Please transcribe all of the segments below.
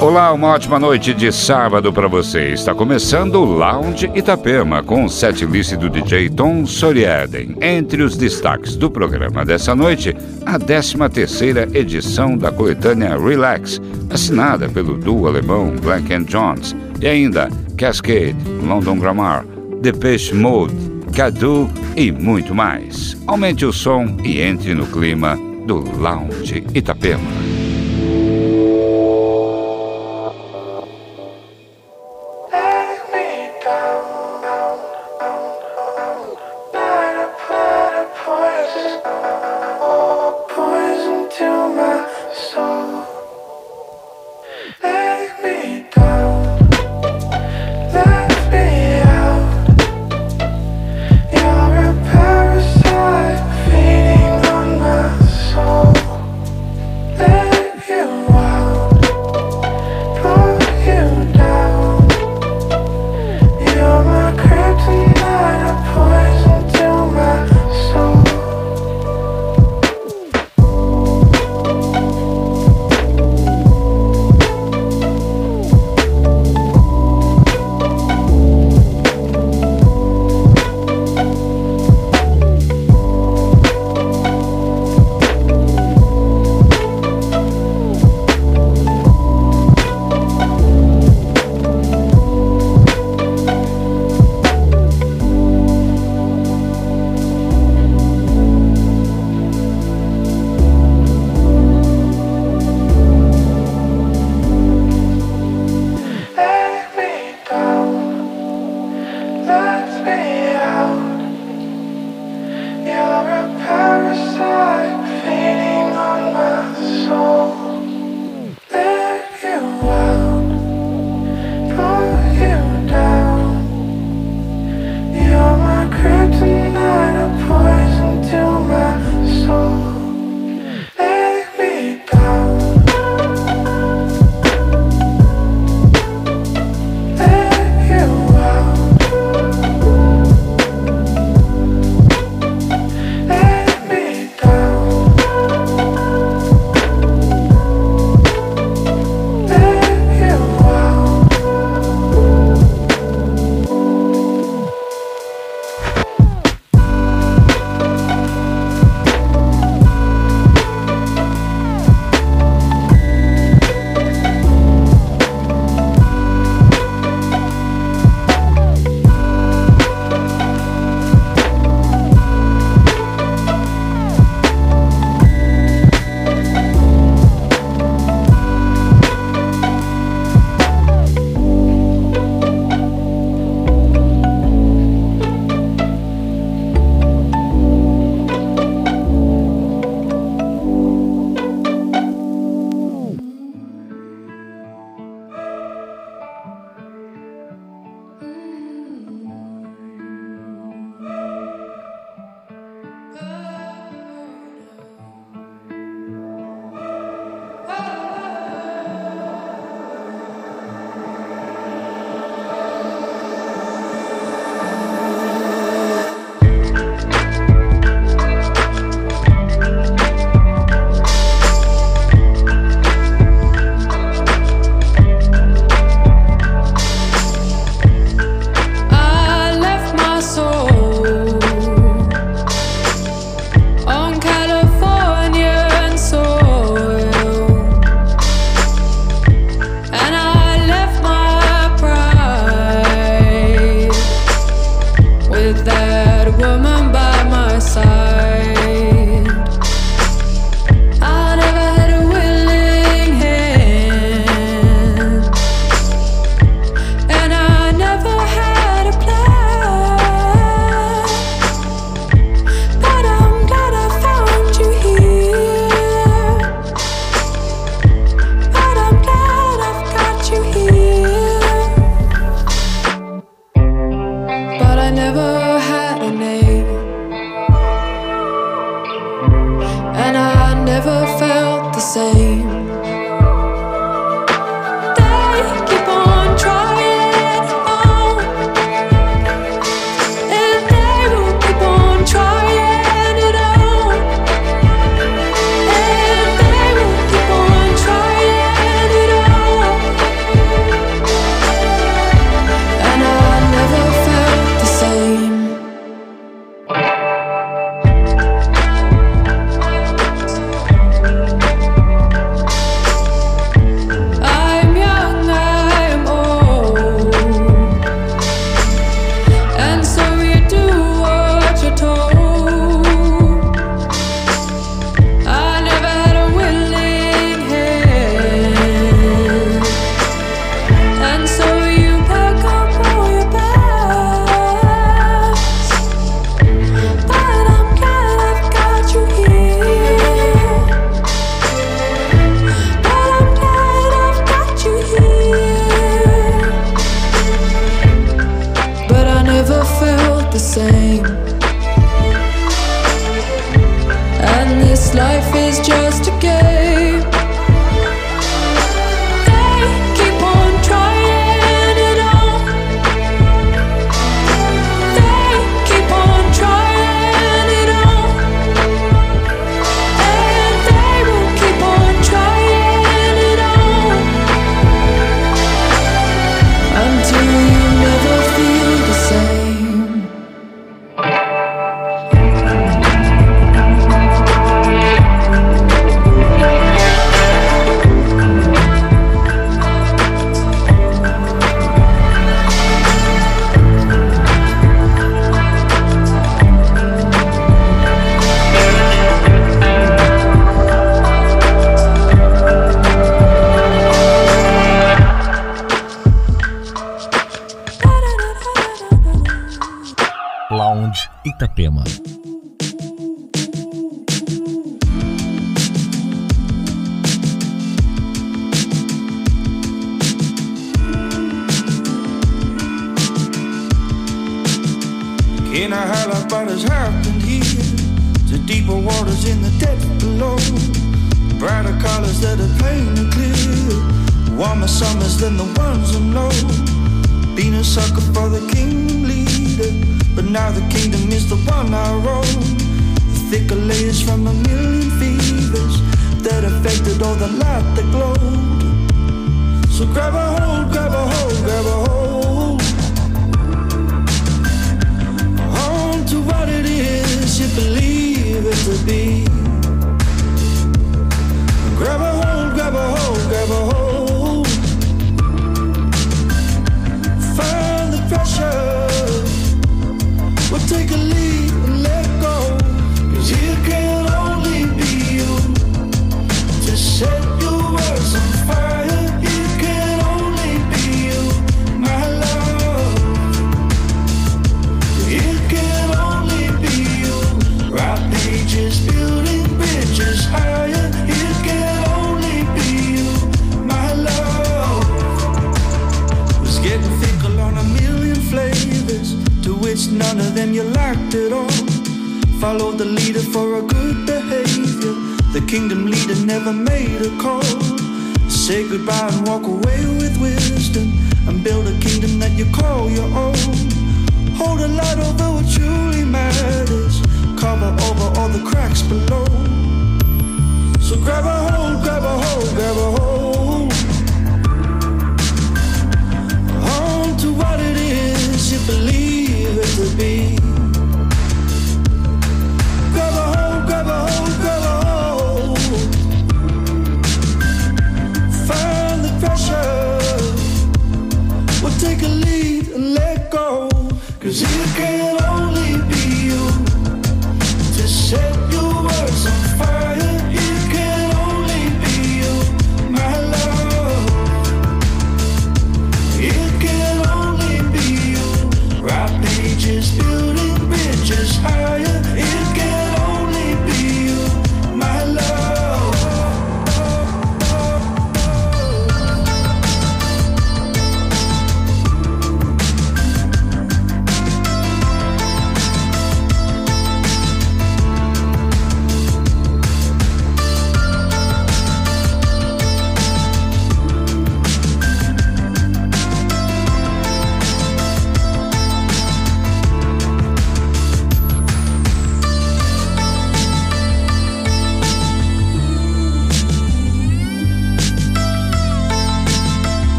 Olá, uma ótima noite de sábado para você. Está começando o Lounge Itapema com o setlist do DJ Tom Soriaden. Entre os destaques do programa dessa noite, a 13ª edição da coletânea Relax, assinada pelo duo alemão Black Jones, e ainda Cascade, London Grammar, Depeche Mode, Cadu e muito mais. Aumente o som e entre no clima do Lounge Itapema.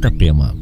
Itapema.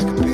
Itapema.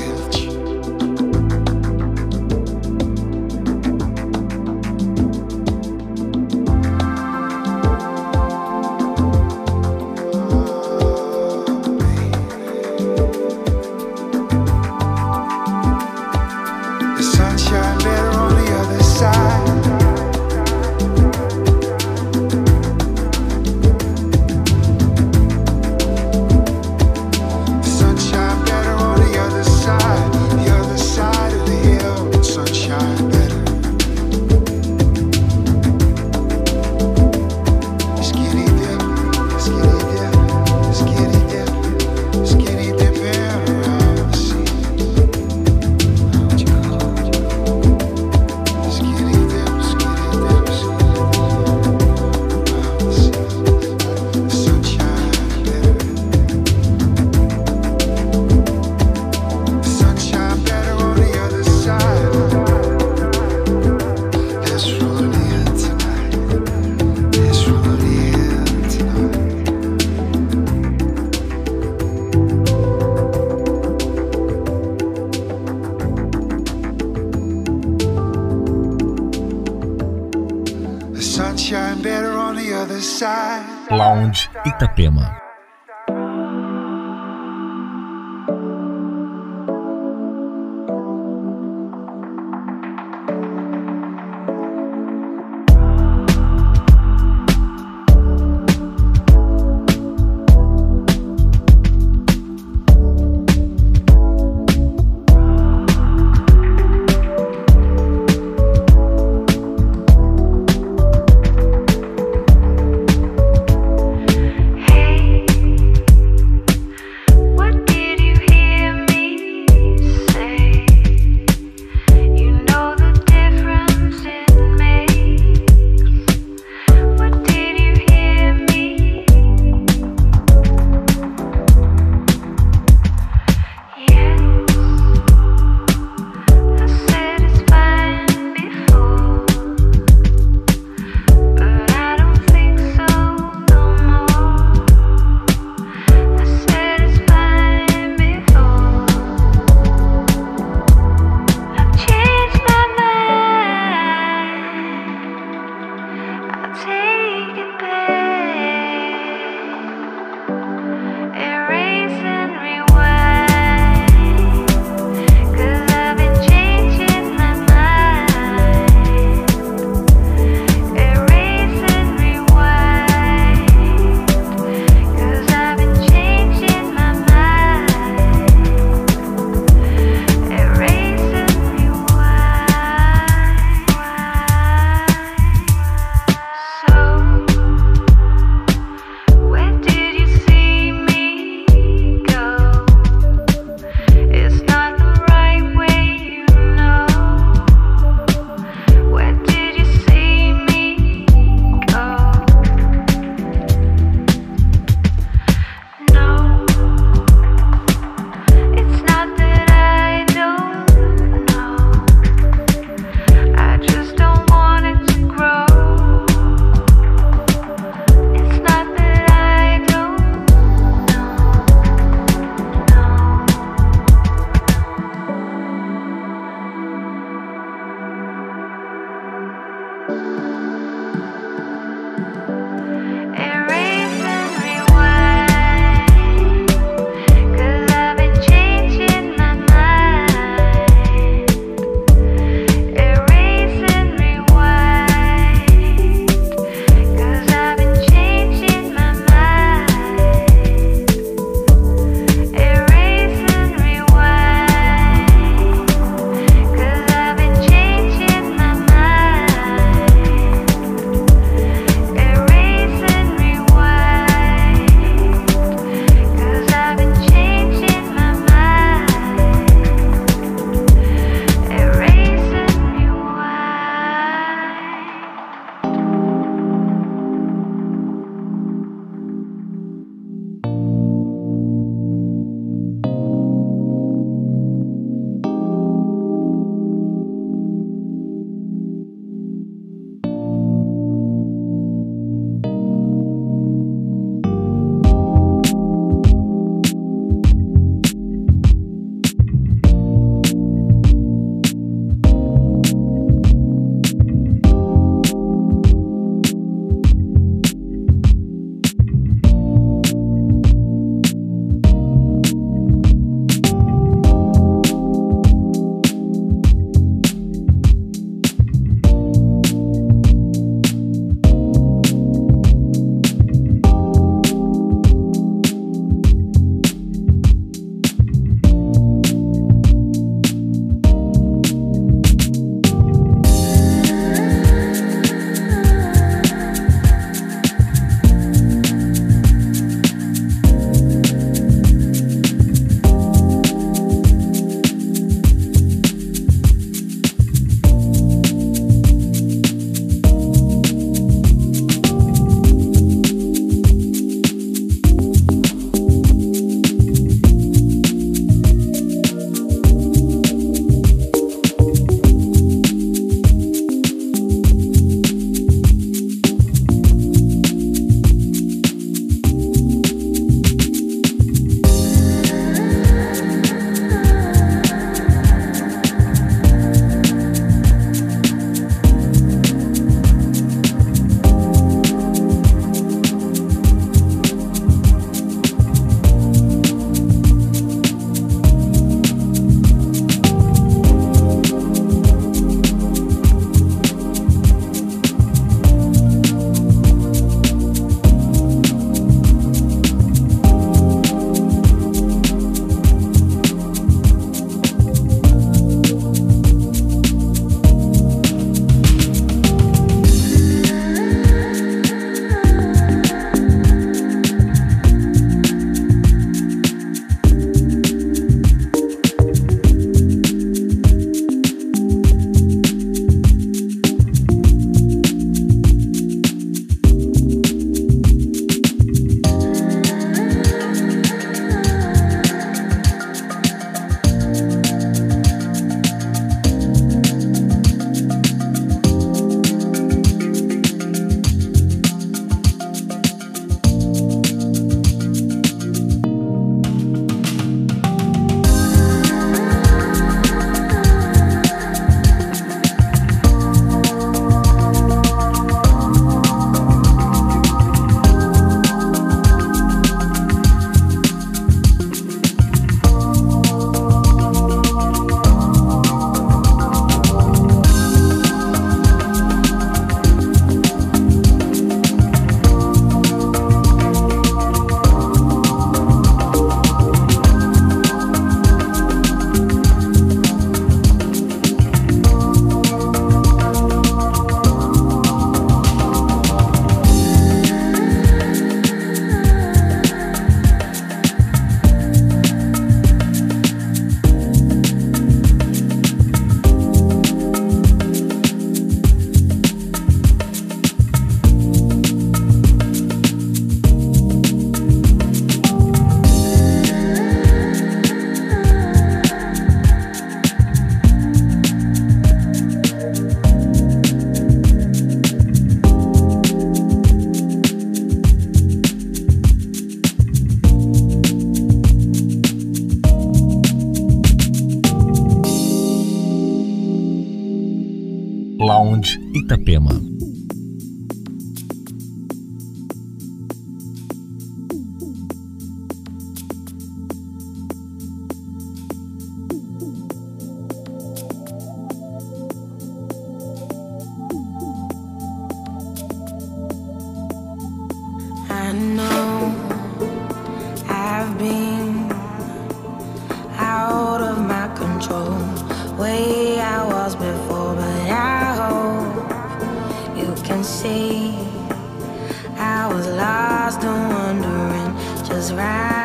I was lost and wondering just you.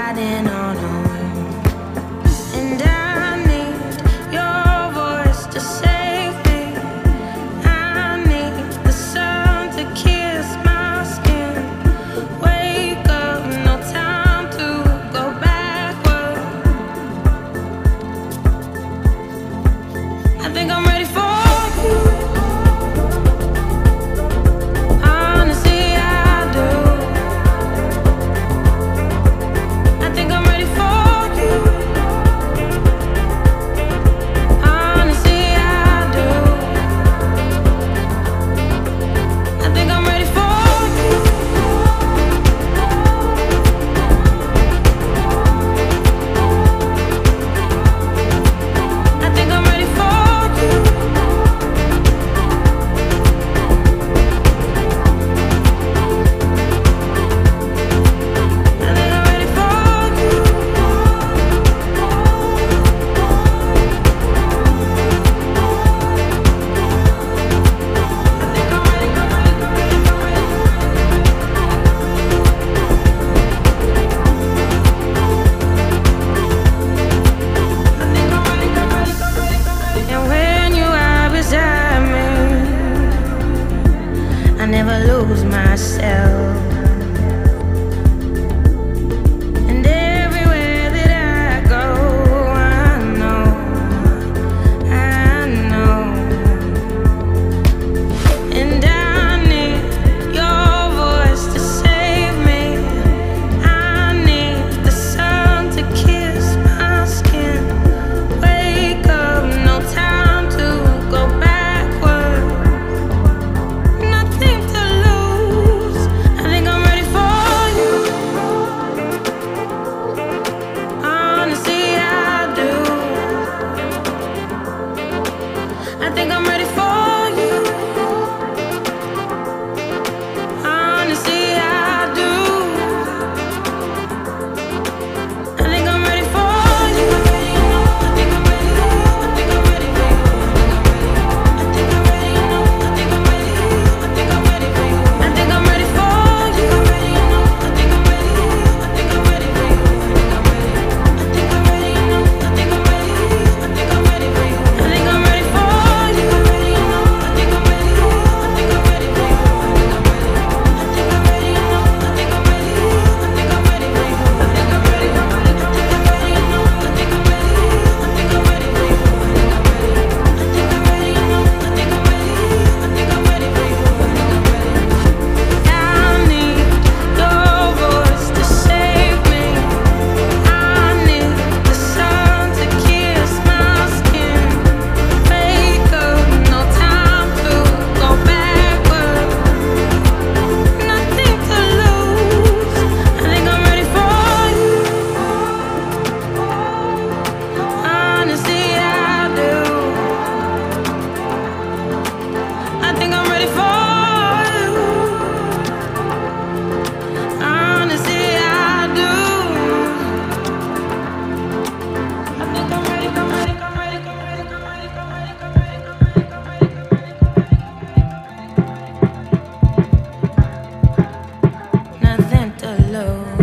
alone.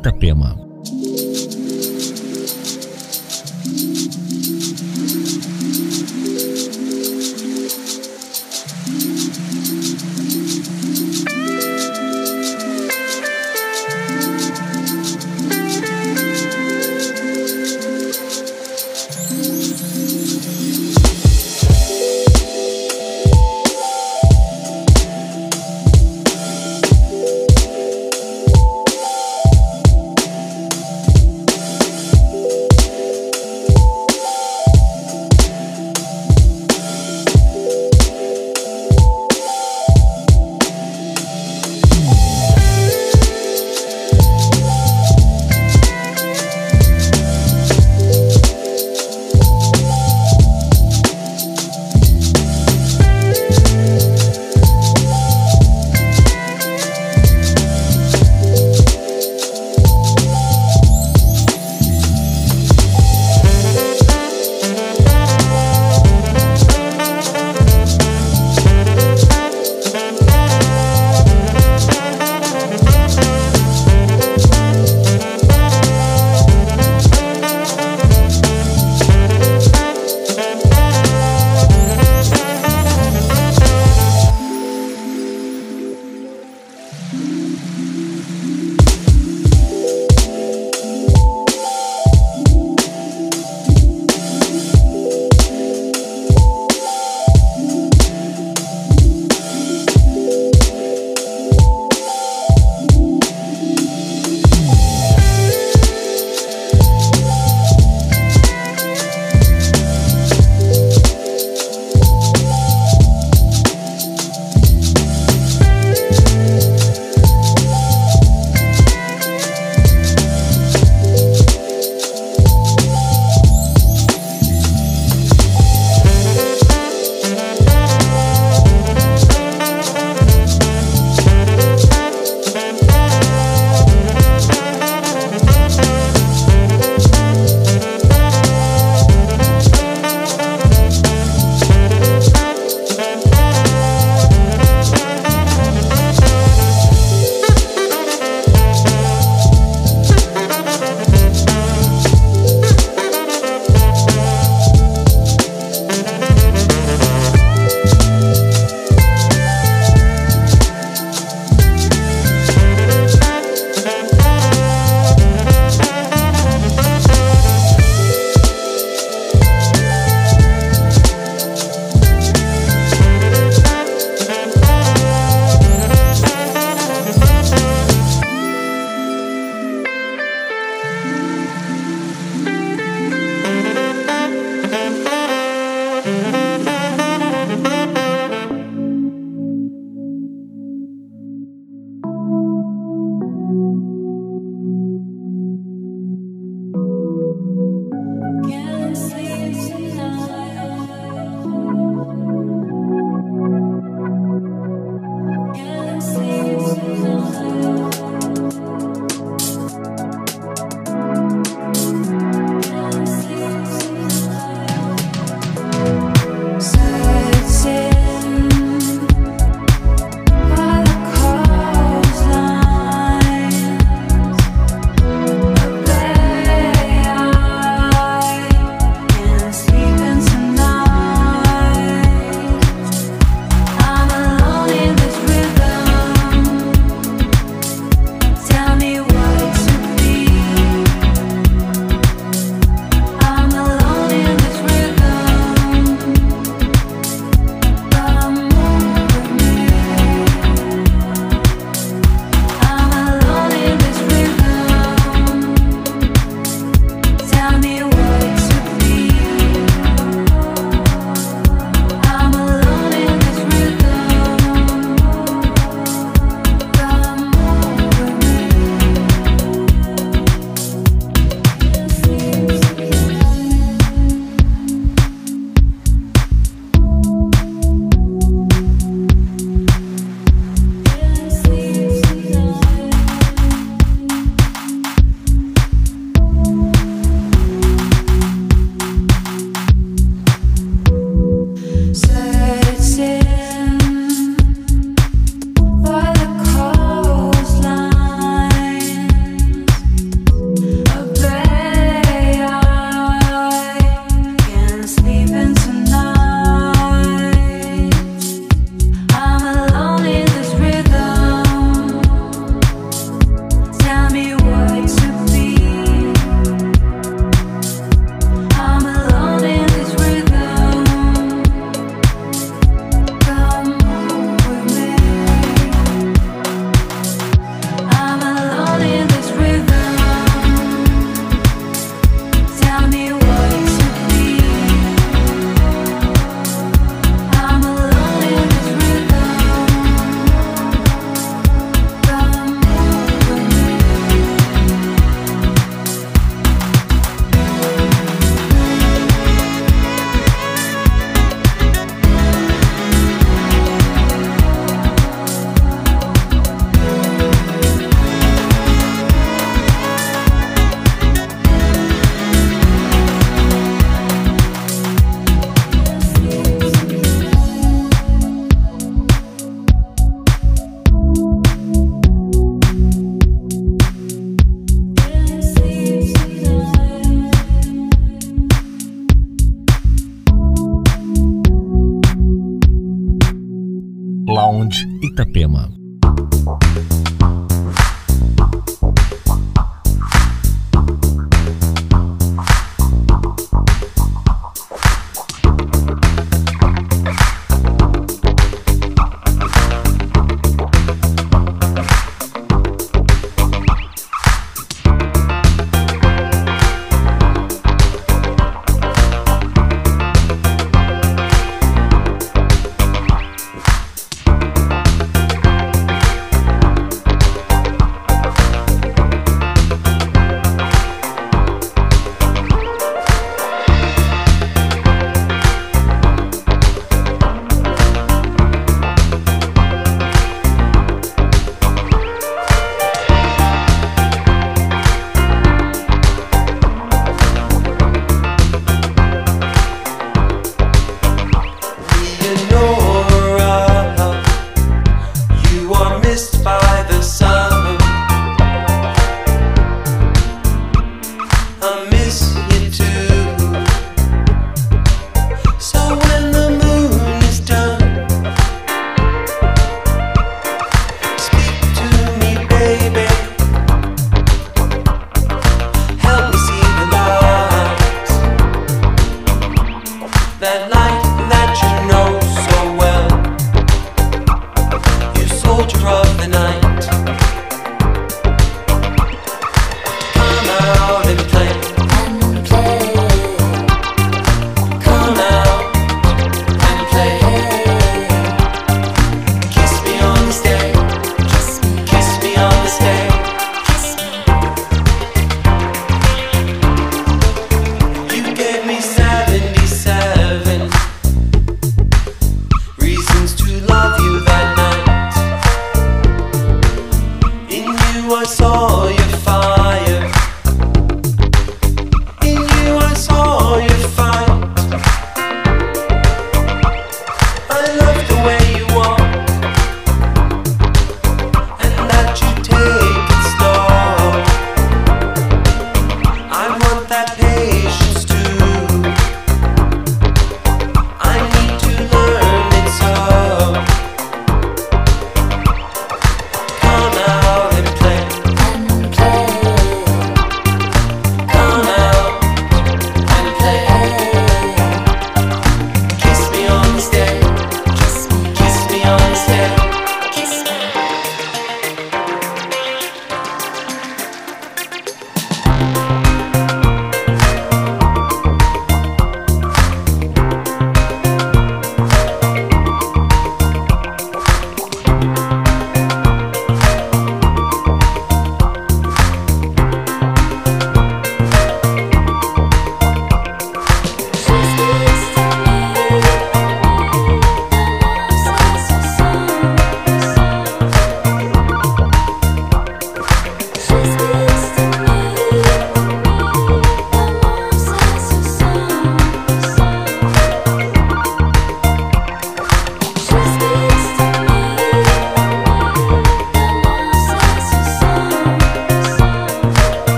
Itapema.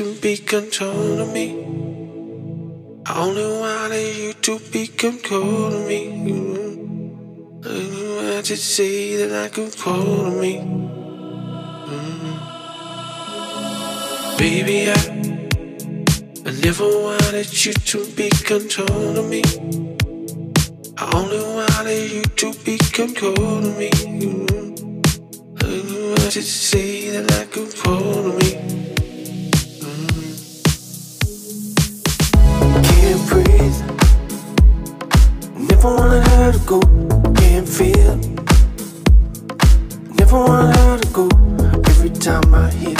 to be control of me. I only wanted you to be control of me. And you had to say that I could call me. Mm. Baby, I, I never wanted you to be control of me. I only wanted you to be control of me. Mm. And you to say that I could call me. go, can't feel. Never want her to go every time I hear.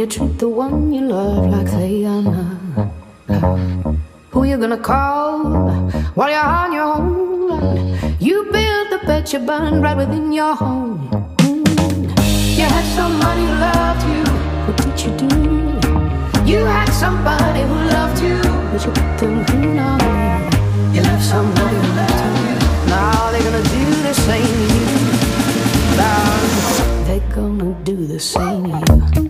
you treat the one you love like they are not? Who you gonna call while you're on your own? You build the bed you burn right within your home. You had somebody who loved you, what did you do? You had somebody who loved you, but you put them through now. You left somebody who loved you. Now they're gonna do the same to you they're gonna do the same to you.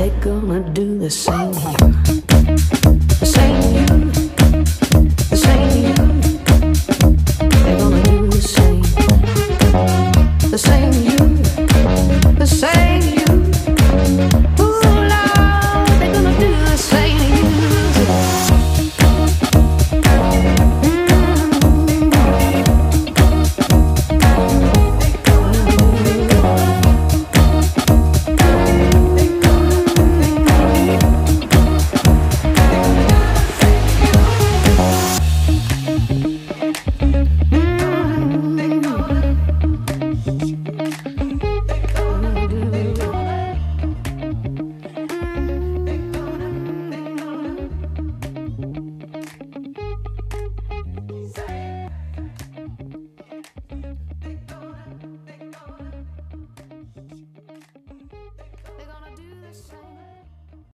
They're gonna do the same here.